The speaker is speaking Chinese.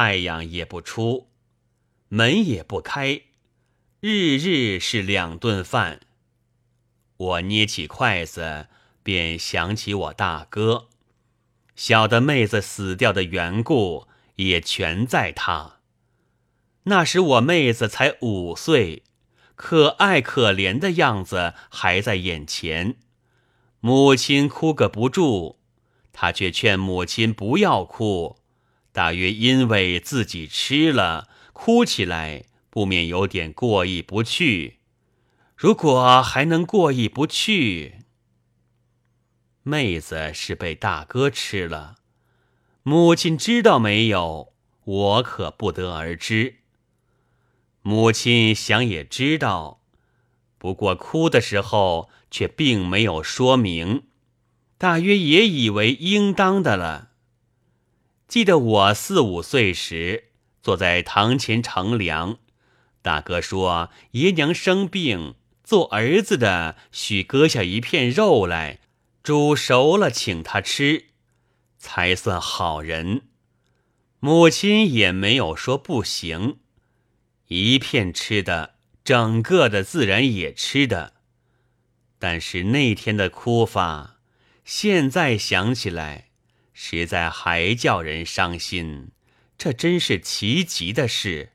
太阳也不出，门也不开，日日是两顿饭。我捏起筷子，便想起我大哥，小的妹子死掉的缘故，也全在他。那时我妹子才五岁，可爱可怜的样子还在眼前。母亲哭个不住，他却劝母亲不要哭，大约因为自己吃了，哭起来不免有点过意不去。如果还能过意不去，妹子是被大哥吃了，母亲知道没有？我可不得而知。母亲想也知道，不过哭的时候却并没有说明，大约也以为应当的了。记得我四五岁时，坐在堂前乘凉，大哥说爷娘生病，做儿子的许割下一片肉来，煮熟了请他吃，才算好人。母亲也没有说不行。一片吃的，整个的自然也吃的。但是那天的哭法，现在想起来，实在还叫人伤心。这真是奇极的事。